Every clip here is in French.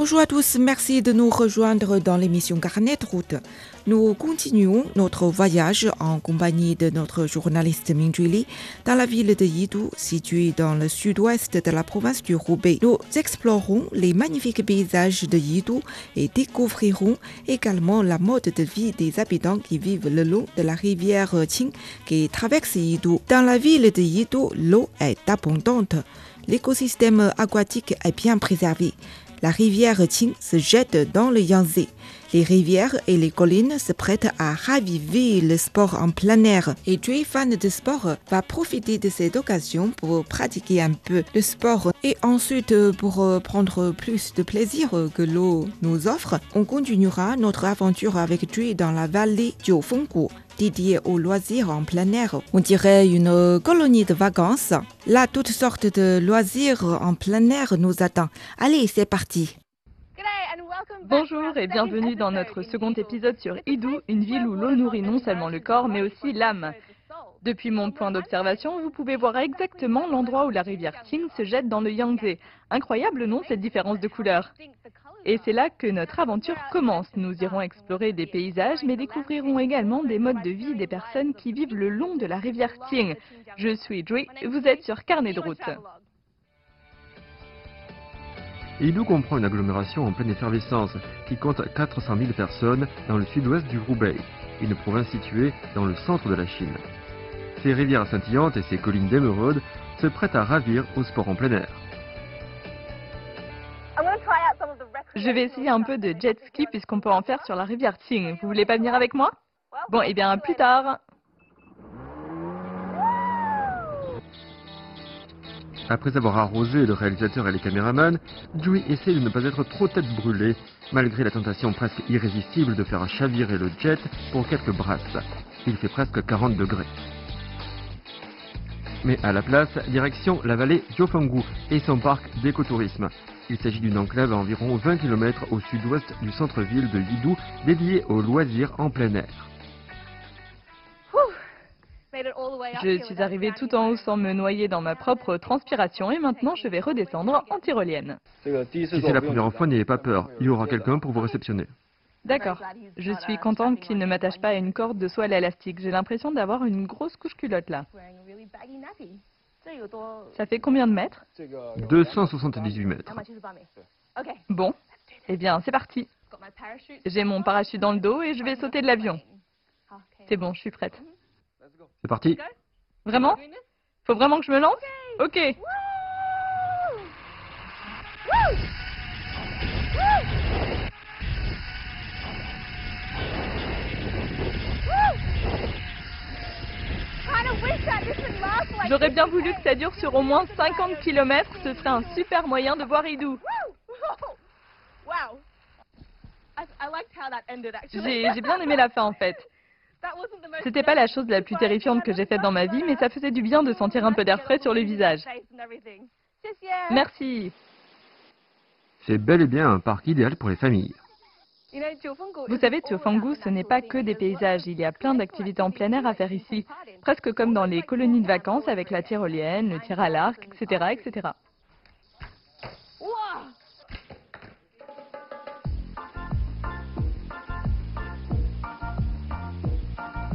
Bonjour à tous, merci de nous rejoindre dans l'émission Carnet route. Nous continuons notre voyage en compagnie de notre journaliste Ming Li dans la ville de Yidou, située dans le sud-ouest de la province du Roubaix. Nous explorerons les magnifiques paysages de Yidou et découvrirons également la mode de vie des habitants qui vivent le long de la rivière Qing qui traverse Yidou. Dans la ville de Yidou, l'eau est abondante. L'écosystème aquatique est bien préservé. La rivière Qing se jette dans le Yangtze. Les rivières et les collines se prêtent à raviver le sport en plein air. Et es fan de sport, va profiter de cette occasion pour pratiquer un peu le sport et ensuite pour prendre plus de plaisir que l'eau nous offre. On continuera notre aventure avec tu dans la vallée Jiufenggu dédiée aux loisirs en plein air. On dirait une colonie de vacances. Là, toutes sortes de loisirs en plein air nous attendent. Allez, c'est parti. Bonjour et bienvenue dans notre second épisode sur Idou, une ville où l'eau nourrit non seulement le corps mais aussi l'âme. Depuis mon point d'observation, vous pouvez voir exactement l'endroit où la rivière Qing se jette dans le Yangtze. Incroyable non cette différence de couleur? Et c'est là que notre aventure commence. Nous irons explorer des paysages mais découvrirons également des modes de vie des personnes qui vivent le long de la rivière Qing. Je suis Jui, vous êtes sur Carnet de route. Idou comprend une agglomération en pleine effervescence qui compte 400 000 personnes dans le sud-ouest du Roubaix, une province située dans le centre de la Chine. Ses rivières scintillantes et ses collines d'émeraude se prêtent à ravir au sport en plein air. Je vais essayer un peu de jet ski puisqu'on peut en faire sur la rivière Qing. Vous voulez pas venir avec moi? Bon, et eh bien plus tard Après avoir arrosé le réalisateur et les caméramans, Dewey essaie de ne pas être trop tête brûlée, malgré la tentation presque irrésistible de faire chavirer le jet pour quelques brasses. Il fait presque 40 degrés. Mais à la place, direction la vallée Jiufenggu et son parc d'écotourisme. Il s'agit d'une enclave à environ 20 km au sud-ouest du centre-ville de Yidou, dédiée aux loisirs en plein air. Je suis arrivée tout en haut sans me noyer dans ma propre transpiration et maintenant je vais redescendre en tyrolienne. Si c'est la première fois, n'ayez pas peur. Il y aura quelqu'un pour vous réceptionner. D'accord. Je suis contente qu'il ne m'attache pas à une corde de soie à l'élastique. J'ai l'impression d'avoir une grosse couche culotte là. Ça fait combien de mètres 278 mètres. Bon, eh bien c'est parti. J'ai mon parachute dans le dos et je vais sauter de l'avion. C'est bon, je suis prête. C'est parti. Vraiment? Faut vraiment que je me lance? Ok. J'aurais bien voulu que ça dure sur au moins 50 km, ce serait un super moyen de voir Idou. J'ai bien aimé la fin en fait. C'était pas la chose la plus terrifiante que j'ai faite dans ma vie, mais ça faisait du bien de sentir un peu d'air frais sur le visage. Merci. C'est bel et bien un parc idéal pour les familles. Vous savez, Jiufenggu, ce n'est pas que des paysages. Il y a plein d'activités en plein air à faire ici. Presque comme dans les colonies de vacances avec la tyrolienne, le tir à l'arc, etc., etc.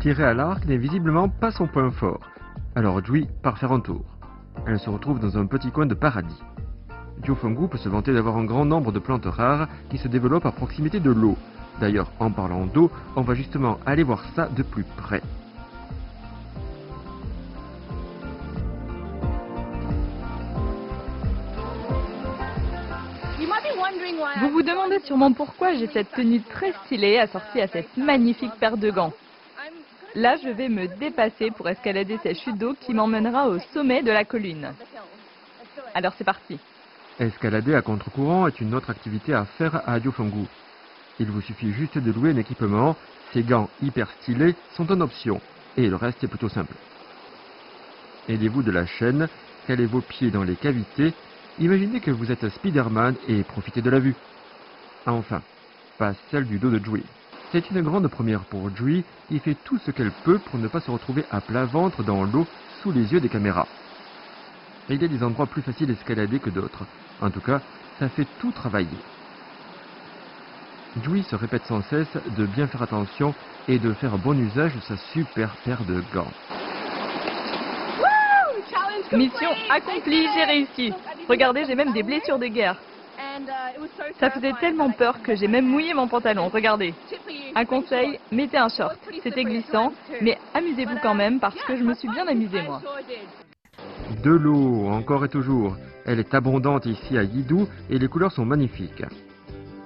Tirer à l'arc n'est visiblement pas son point fort. Alors Jui part faire un tour. Elle se retrouve dans un petit coin de paradis. Jiufenggu peut se vanter d'avoir un grand nombre de plantes rares qui se développent à proximité de l'eau. D'ailleurs, en parlant d'eau, on va justement aller voir ça de plus près. Vous vous demandez sûrement pourquoi j'ai cette tenue très stylée assortie à cette magnifique paire de gants. Là, je vais me dépasser pour escalader cette chute d'eau qui m'emmènera au sommet de la colline. Alors c'est parti. Escalader à contre-courant est une autre activité à faire à Jiufenggu. Il vous suffit juste de louer un équipement, ces gants hyper stylés sont en option, et le reste est plutôt simple. Aidez-vous de la chaîne, calez vos pieds dans les cavités, imaginez que vous êtes Spider-Man et profitez de la vue. Enfin, pas celle du dos de Jui. C'est une grande première pour Jui, qui fait tout ce qu'elle peut pour ne pas se retrouver à plat ventre dans l'eau sous les yeux des caméras. il y a des endroits plus faciles à escalader que d'autres. En tout cas, ça fait tout travailler. Jui se répète sans cesse de bien faire attention et de faire bon usage de sa super paire de gants. Mission accomplie, j'ai réussi. Regardez, j'ai même des blessures de guerre. Ça faisait tellement peur que j'ai même mouillé mon pantalon, regardez. Un conseil, mettez un short. C'était glissant, mais amusez-vous quand même parce que je me suis bien amusée moi. De l'eau, encore et toujours. Elle est abondante ici à Yidou et les couleurs sont magnifiques.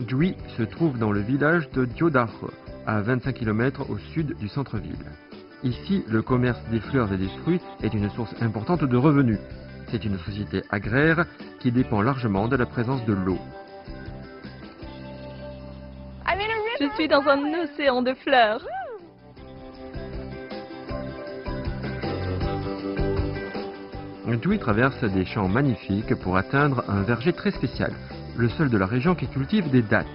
Dwi se trouve dans le village de Diodare, à 25 km au sud du centre-ville. Ici, le commerce des fleurs et des fruits est une source importante de revenus. C'est une société agraire qui dépend largement de la présence de l'eau. Je suis dans un océan de fleurs. Dewey traverse des champs magnifiques pour atteindre un verger très spécial, le seul de la région qui cultive des dattes.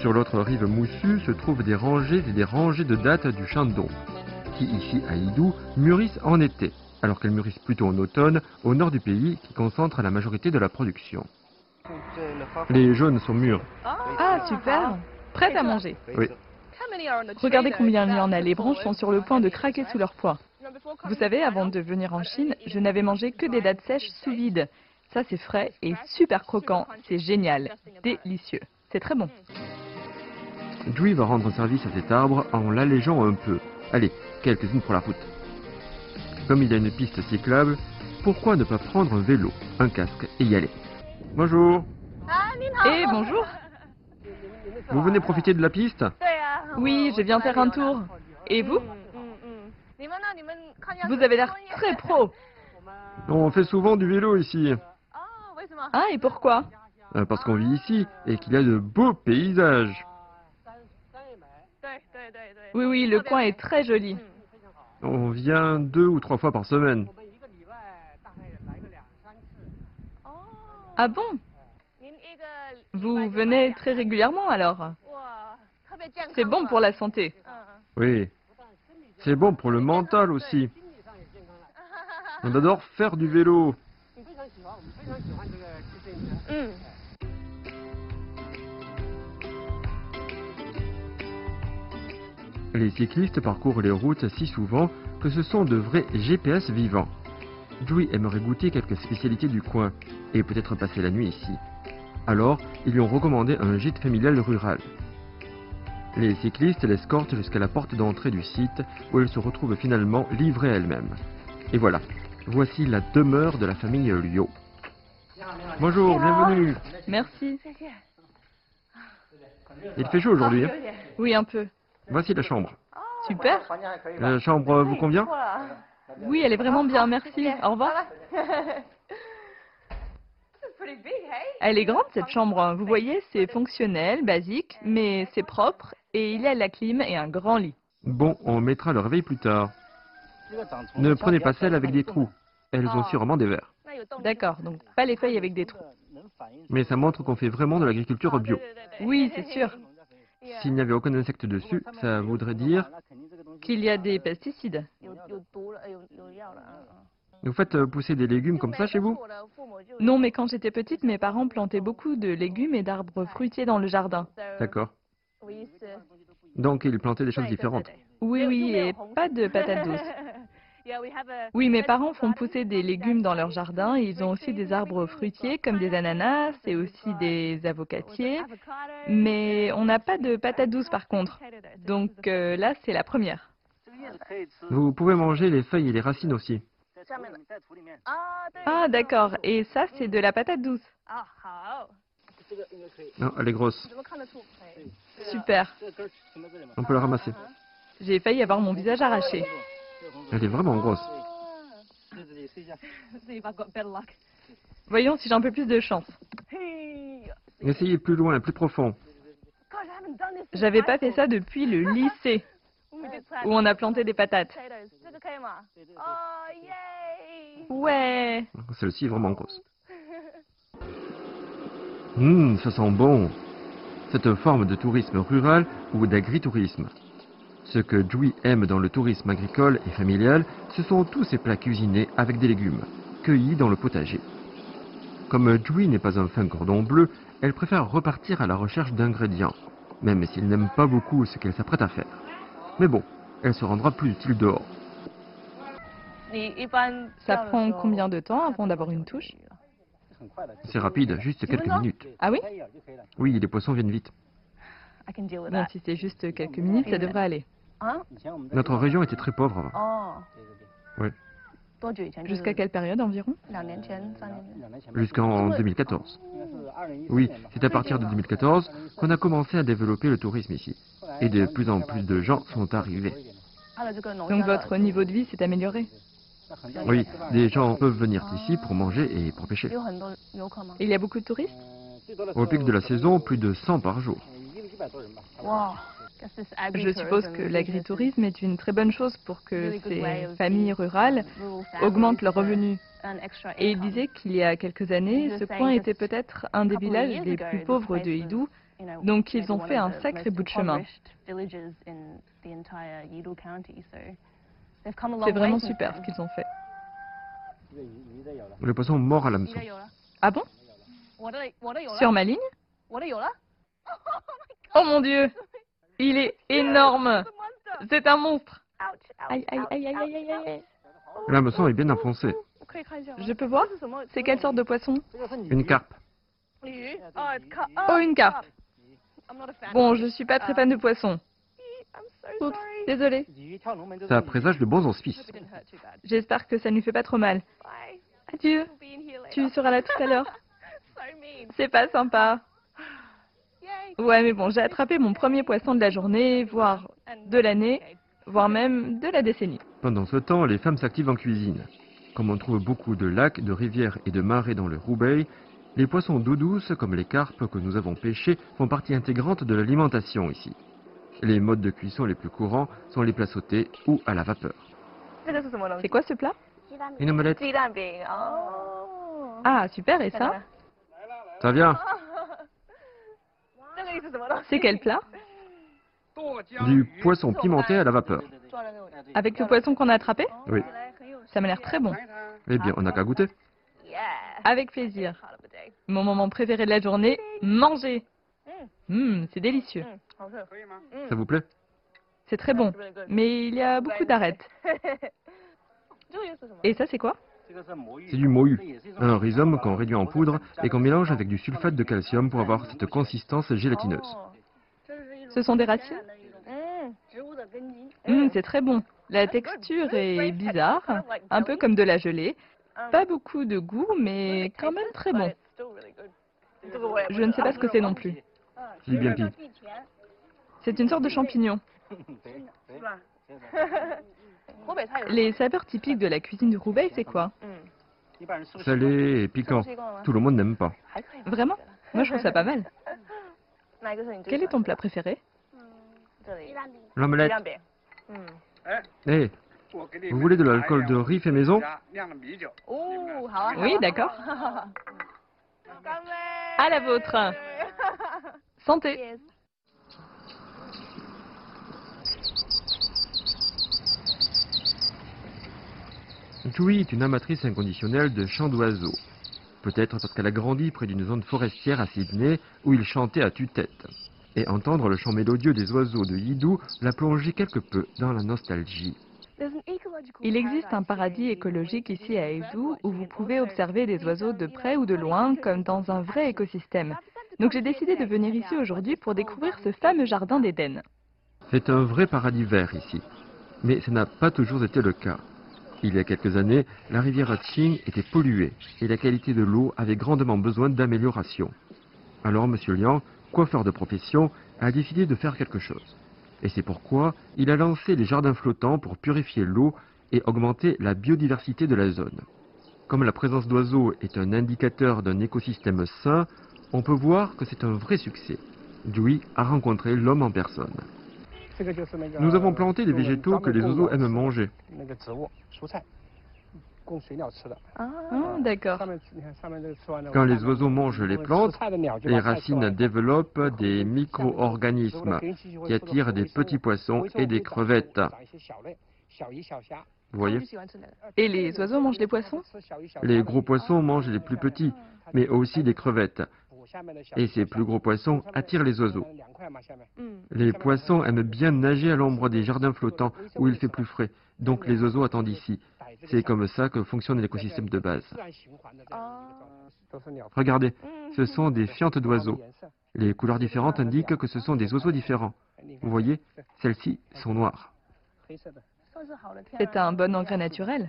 Sur l'autre rive moussue se trouvent des rangées et des rangées de dattes du Shandong, qui ici à Idou mûrissent en été, alors qu'elles mûrissent plutôt en automne au nord du pays qui concentre la majorité de la production. Les jaunes sont mûrs. Ah, super Prêtes à manger Oui. Regardez combien il y en a. Les branches sont sur le point de craquer sous leur poids. Vous savez, avant de venir en Chine, je n'avais mangé que des dattes sèches sous vide. Ça, c'est frais et super croquant. C'est génial. Délicieux. C'est très bon. Dewey va rendre service à cet arbre en l'allégeant un peu. Allez, quelques-unes pour la route. Comme il y a une piste cyclable, pourquoi ne pas prendre un vélo, un casque et y aller? Bonjour Et bonjour Vous venez profiter de la piste? Oui, je viens faire un tour. Et vous? Vous avez l'air très pro. On fait souvent du vélo ici. Ah, et pourquoi Euh, Parce qu'on vit ici et qu'il y a de beaux paysages. Oui, oui, le coin est très joli. On vient deux ou trois fois par semaine. Ah bon? Vous venez très régulièrement alors? C'est bon pour la santé. Oui. C'est bon pour le mental aussi. On adore faire du vélo. Les cyclistes parcourent les routes si souvent que ce sont de vrais GPS vivants. Dewey aimerait goûter quelques spécialités du coin et peut-être passer la nuit ici. Alors, ils lui ont recommandé un gîte familial rural. Les cyclistes l'escortent jusqu'à la porte d'entrée du site où elle se retrouve finalement livrée elle-même. Et voilà, voici la demeure de la famille Liu. Bonjour, bienvenue. Merci. Il fait chaud aujourd'hui. hein Oui, un peu. Voici la chambre. Super. La chambre vous convient? Oui, elle est vraiment bien, merci. Au revoir. Elle est grande cette chambre. Vous voyez, c'est fonctionnel, basique, mais c'est propre et il y a la clim et un grand lit. Bon, on mettra le réveil plus tard. Ne prenez pas celle avec des trous. Elles ont sûrement des vers. D'accord, donc pas les feuilles avec des trous. Mais ça montre qu'on fait vraiment de l'agriculture bio. Oui, c'est sûr S'il n'y avait aucun insecte dessus, ça voudrait dire... qu'il y a des pesticides. Vous faites euh, pousser des légumes comme ça chez vous? Non, mais quand j'étais petite, mes parents plantaient beaucoup de légumes et d'arbres fruitiers dans le jardin. D'accord. Donc ils plantaient des choses différentes. Oui, oui, et pas de patates douces. Oui, mes parents font pousser des légumes dans leur jardin et ils ont aussi des arbres fruitiers comme des ananas et aussi des avocatiers. Mais on n'a pas de patates douces par contre. Donc euh, là, c'est la première. Vous pouvez manger les feuilles et les racines aussi. Ah, d'accord. Et ça, c'est de la patate douce. Non, elle est grosse. Super. On peut la ramasser. J'ai failli avoir mon visage arraché. Elle est vraiment grosse. Voyons si j'ai un peu plus de chance. Essayez plus loin, plus profond. J'avais pas fait ça depuis le lycée, où on a planté des patates. Ouais Celle-ci est vraiment grosse. Hum, ça sent bon. C'est une forme de tourisme rural ou d'agritourisme. Ce que Jui aime dans le tourisme agricole et familial, ce sont tous ces plats cuisinés avec des légumes, cueillis dans le potager. Comme Jui n'est pas un fin cordon bleu, elle préfère repartir à la recherche d'ingrédients, même s'il n'aime pas beaucoup ce qu'elle s'apprête à faire. Mais bon, elle se rendra plus utile dehors. Ça prend combien de temps avant d'avoir une touche C'est rapide, juste quelques minutes. Ah oui Oui, les poissons viennent vite. Bon, si c'est juste quelques minutes, ça devrait aller. Notre région était très pauvre avant. Oui. Jusqu'à quelle période environ Jusqu'en 2014. Oui, c'est à partir de 2014 qu'on a commencé à développer le tourisme ici. Et de plus en plus de gens sont arrivés. Donc votre niveau de vie s'est amélioré Oui, des gens peuvent venir ici pour manger et pour pêcher. Il y a beaucoup de touristes? Au pic de la saison, plus de 100 par jour. Je suppose que l'agritourisme est une très bonne chose pour que ces familles rurales augmentent leurs revenus. Et il disait qu'il y a quelques années, ce coin était peut-être un des villages les plus pauvres de Hidou, donc ils ont fait un sacré bout de chemin. C'est vraiment super ce qu'ils ont fait. Le poisson mort à l'hameçon. Ah bon? Sur ma ligne? Oh mon dieu. Il est énorme. C'est un monstre. Aïe, aïe, aïe, aïe, aïe, aïe, L'hameçon est bien enfoncé. Je peux voir C'est quelle sorte de poisson? Une carpe. Oh, une carpe. Bon, je suis pas très fan de poissons. Oups, désolé. Ça présage de bons auspices. J'espère que ça ne lui fait pas trop mal. Adieu. Tu seras là tout à l'heure. C'est pas sympa. Ouais, mais bon, j'ai attrapé mon premier poisson de la journée, voire de l'année, voire même de la décennie. Pendant ce temps, les femmes s'activent en cuisine. Comme on trouve beaucoup de lacs, de rivières et de marais dans le Roubaix, les poissons d'eau douce, comme les carpes que nous avons pêchés, font partie intégrante de l'alimentation ici. Les modes de cuisson les plus courants sont les plats sautés ou à la vapeur. C'est quoi ce plat? Une omelette Ah, super, et ça? Ça vient? C'est quel plat? Du poisson pimenté à la vapeur. Avec le poisson qu'on a attrapé? Oui. Ça m'a l'air très bon. Eh bien, on n'a qu'à goûter. Avec plaisir. Mon moment préféré de la journée, manger. Hum, c'est délicieux. Ça vous plaît? C'est très bon, mais il y a beaucoup d'arêtes. Et ça, c'est quoi? C'est du mohu, un rhizome qu'on réduit en poudre et qu'on mélange avec du sulfate de calcium pour avoir cette consistance gélatineuse. Ce sont des racines? Hum, C'est très bon. La texture est bizarre, un peu comme de la gelée. Pas beaucoup de goût, mais quand même très bon. Je ne sais pas ce que c'est non plus. C'est bien pis. C'est une sorte de champignon. Les saveurs typiques de la cuisine du Roubaix, c'est quoi? Salé et piquant. Tout le monde n'aime pas. Vraiment? Moi, je trouve ça pas mal. Quel est ton plat préféré? L'omelette. Eh, vous voulez de l'alcool de riz fait maison? Oui, d'accord. À la vôtre. Santé. Joey est une amatrice inconditionnelle de chants d'oiseaux. Peut-être parce qu'elle a grandi près d'une zone forestière à Sydney où il chantait à tue-tête. Et entendre le chant mélodieux des oiseaux de Yidou l'a plongé quelque peu dans la nostalgie. Il existe un paradis écologique ici à Eizhou où vous pouvez observer des oiseaux de près ou de loin comme dans un vrai écosystème. Donc j'ai décidé de venir ici aujourd'hui pour découvrir ce fameux jardin d'Éden. C'est un vrai paradis vert ici. Mais ce n'a pas toujours été le cas. Il y a quelques années, la rivière Qing était polluée et la qualité de l'eau avait grandement besoin d'amélioration. Alors M. Liang, coiffeur de profession, a décidé de faire quelque chose. Et c'est pourquoi il a lancé les jardins flottants pour purifier l'eau et augmenter la biodiversité de la zone. Comme la présence d'oiseaux est un indicateur d'un écosystème sain, on peut voir que c'est un vrai succès. Dewey a rencontré l'homme en personne. Nous avons planté des végétaux que les oiseaux aiment manger. Ah, d'accord. Quand les oiseaux mangent les plantes, les racines développent des micro-organismes qui attirent des petits poissons et des crevettes. Vous voyez? Et les oiseaux mangent les poissons? Les gros poissons mangent les plus petits, mais aussi des crevettes. Et ces plus gros poissons attirent les oiseaux. Les poissons aiment bien nager à l'ombre des jardins flottants où il fait plus frais, donc les oiseaux attendent ici. C'est comme ça que fonctionne l'écosystème de base. Regardez, ce sont des fientes d'oiseaux. Les couleurs différentes indiquent que ce sont des oiseaux différents. Vous voyez, celles-ci sont noires. C'est un bon engrais naturel.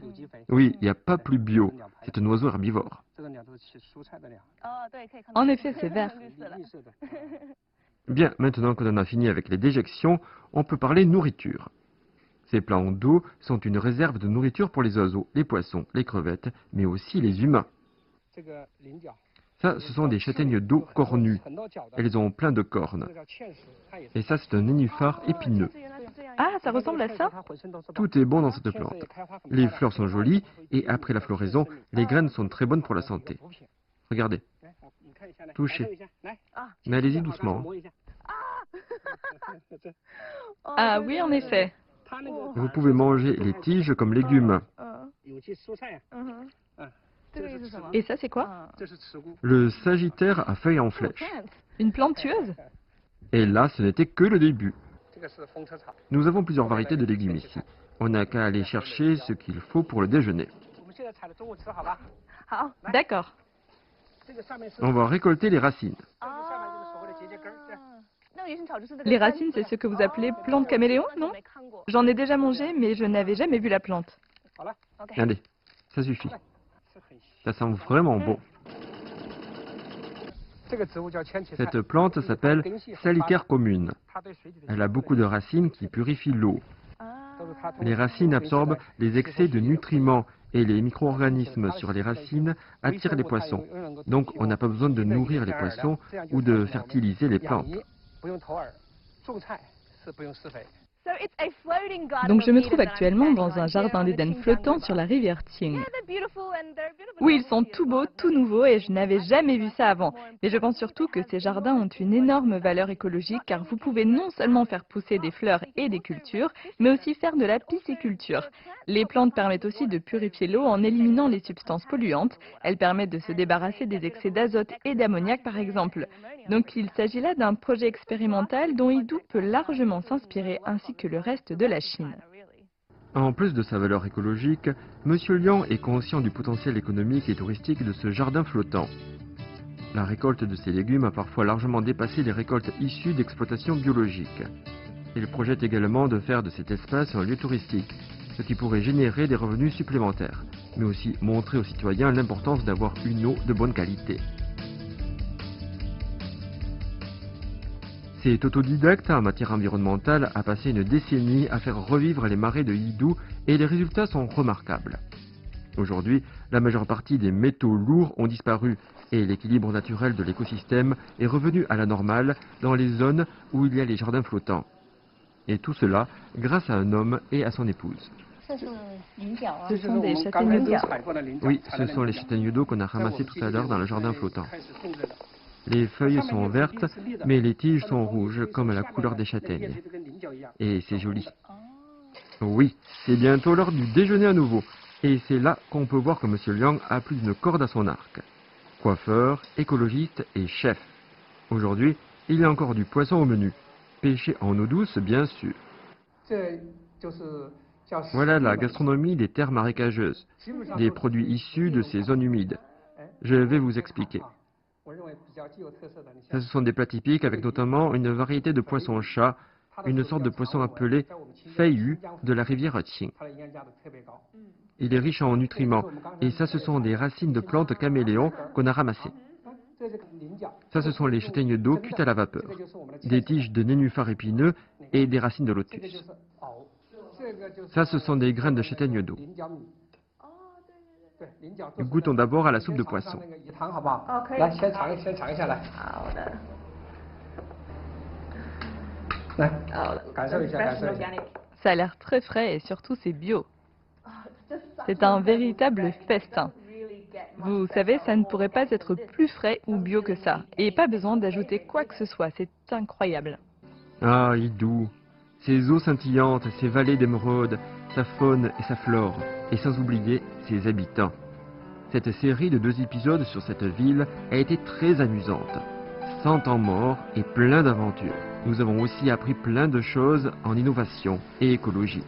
Oui, il n'y a pas plus bio. C'est un oiseau herbivore. En effet, c'est vert. Bien, maintenant qu'on en a fini avec les déjections, on peut parler nourriture. Ces plans d'eau sont une réserve de nourriture pour les oiseaux, les poissons, les crevettes, mais aussi les humains. Ça, ce sont des châtaignes d'eau cornues. Elles ont plein de cornes. Et ça, c'est un nénuphar épineux. Ah, ça ressemble à ça Tout est bon dans cette plante. Les fleurs sont jolies et après la floraison, les graines sont très bonnes pour la santé. Regardez. Touchez. Mais allez-y doucement. Ah oui, en effet. Vous pouvez manger les tiges comme légumes. Et ça, c'est quoi Le sagittaire à feuilles en flèche. Une plante tueuse Et là, ce n'était que le début. Nous avons plusieurs variétés de légumes ici. On n'a qu'à aller chercher ce qu'il faut pour le déjeuner. D'accord. On va récolter les racines. Les racines, c'est ce que vous appelez plante caméléon, non J'en ai déjà mangé, mais je n'avais jamais vu la plante. Allez, ça suffit. Ça sent vraiment bon. Cette plante s'appelle salicaire commune. Elle a beaucoup de racines qui purifient l'eau. Les racines absorbent les excès de nutriments et les micro-organismes sur les racines attirent les poissons. Donc on n'a pas besoin de nourrir les poissons ou de fertiliser les plantes. Donc je me trouve actuellement dans un jardin d'Éden flottant sur la rivière Ting. Oui, ils sont tout beaux, tout nouveaux et je n'avais jamais vu ça avant. Mais je pense surtout que ces jardins ont une énorme valeur écologique car vous pouvez non seulement faire pousser des fleurs et des cultures, mais aussi faire de la pisciculture. Les plantes permettent aussi de purifier l'eau en éliminant les substances polluantes. Elles permettent de se débarrasser des excès d'azote et d'ammoniac par exemple. Donc il s'agit là d'un projet expérimental dont Idou peut largement s'inspirer ainsi que le reste de la Chine. En plus de sa valeur écologique, M. Liang est conscient du potentiel économique et touristique de ce jardin flottant. La récolte de ces légumes a parfois largement dépassé les récoltes issues d'exploitation biologique. Il projette également de faire de cet espace un lieu touristique, ce qui pourrait générer des revenus supplémentaires, mais aussi montrer aux citoyens l'importance d'avoir une eau de bonne qualité. Cet autodidacte en matière environnementale a passé une décennie à faire revivre les marais de Hidou et les résultats sont remarquables. Aujourd'hui, la majeure partie des métaux lourds ont disparu et l'équilibre naturel de l'écosystème est revenu à la normale dans les zones où il y a les jardins flottants. Et tout cela grâce à un homme et à son épouse. Ce sont des châtaignes d'eau. Oui, ce sont les châtaignes d'eau qu'on a ramassées tout à l'heure dans le jardin flottant. Les feuilles sont vertes, mais les tiges sont rouges, comme la couleur des châtaignes. Et c'est joli. Oui, c'est bientôt l'heure du déjeuner à nouveau. Et c'est là qu'on peut voir que M. Liang a plus d'une corde à son arc. Coiffeur, écologiste et chef. Aujourd'hui, il y a encore du poisson au menu. Pêché en eau douce, bien sûr. Voilà la gastronomie des terres marécageuses, des produits issus de ces zones humides. Je vais vous expliquer. Ce sont des plats typiques avec notamment une variété de poisson-chat, une sorte de poisson appelé feiyu de la rivière Qing. Il est riche en nutriments et ça ce sont des racines de plantes caméléons qu'on a ramassées. Ça ce sont les châtaignes d'eau cuites à la vapeur, des tiges de nénuphar épineux et des racines de lotus. Ça ce sont des graines de châtaigne d'eau. Goûtons d'abord à la soupe de poisson. Ça a l'air très frais et surtout c'est bio. C'est un véritable festin. Vous savez, ça ne pourrait pas être plus frais ou bio que ça. Et pas besoin d'ajouter quoi que ce soit, c'est incroyable. Ah, Idou, ses eaux scintillantes, ses vallées d'émeraude, sa faune et sa flore, et sans oublier ses habitants. Cette série de deux épisodes sur cette ville a été très amusante. 100 ans morts et plein d'aventures. Nous avons aussi appris plein de choses en innovation et écologie.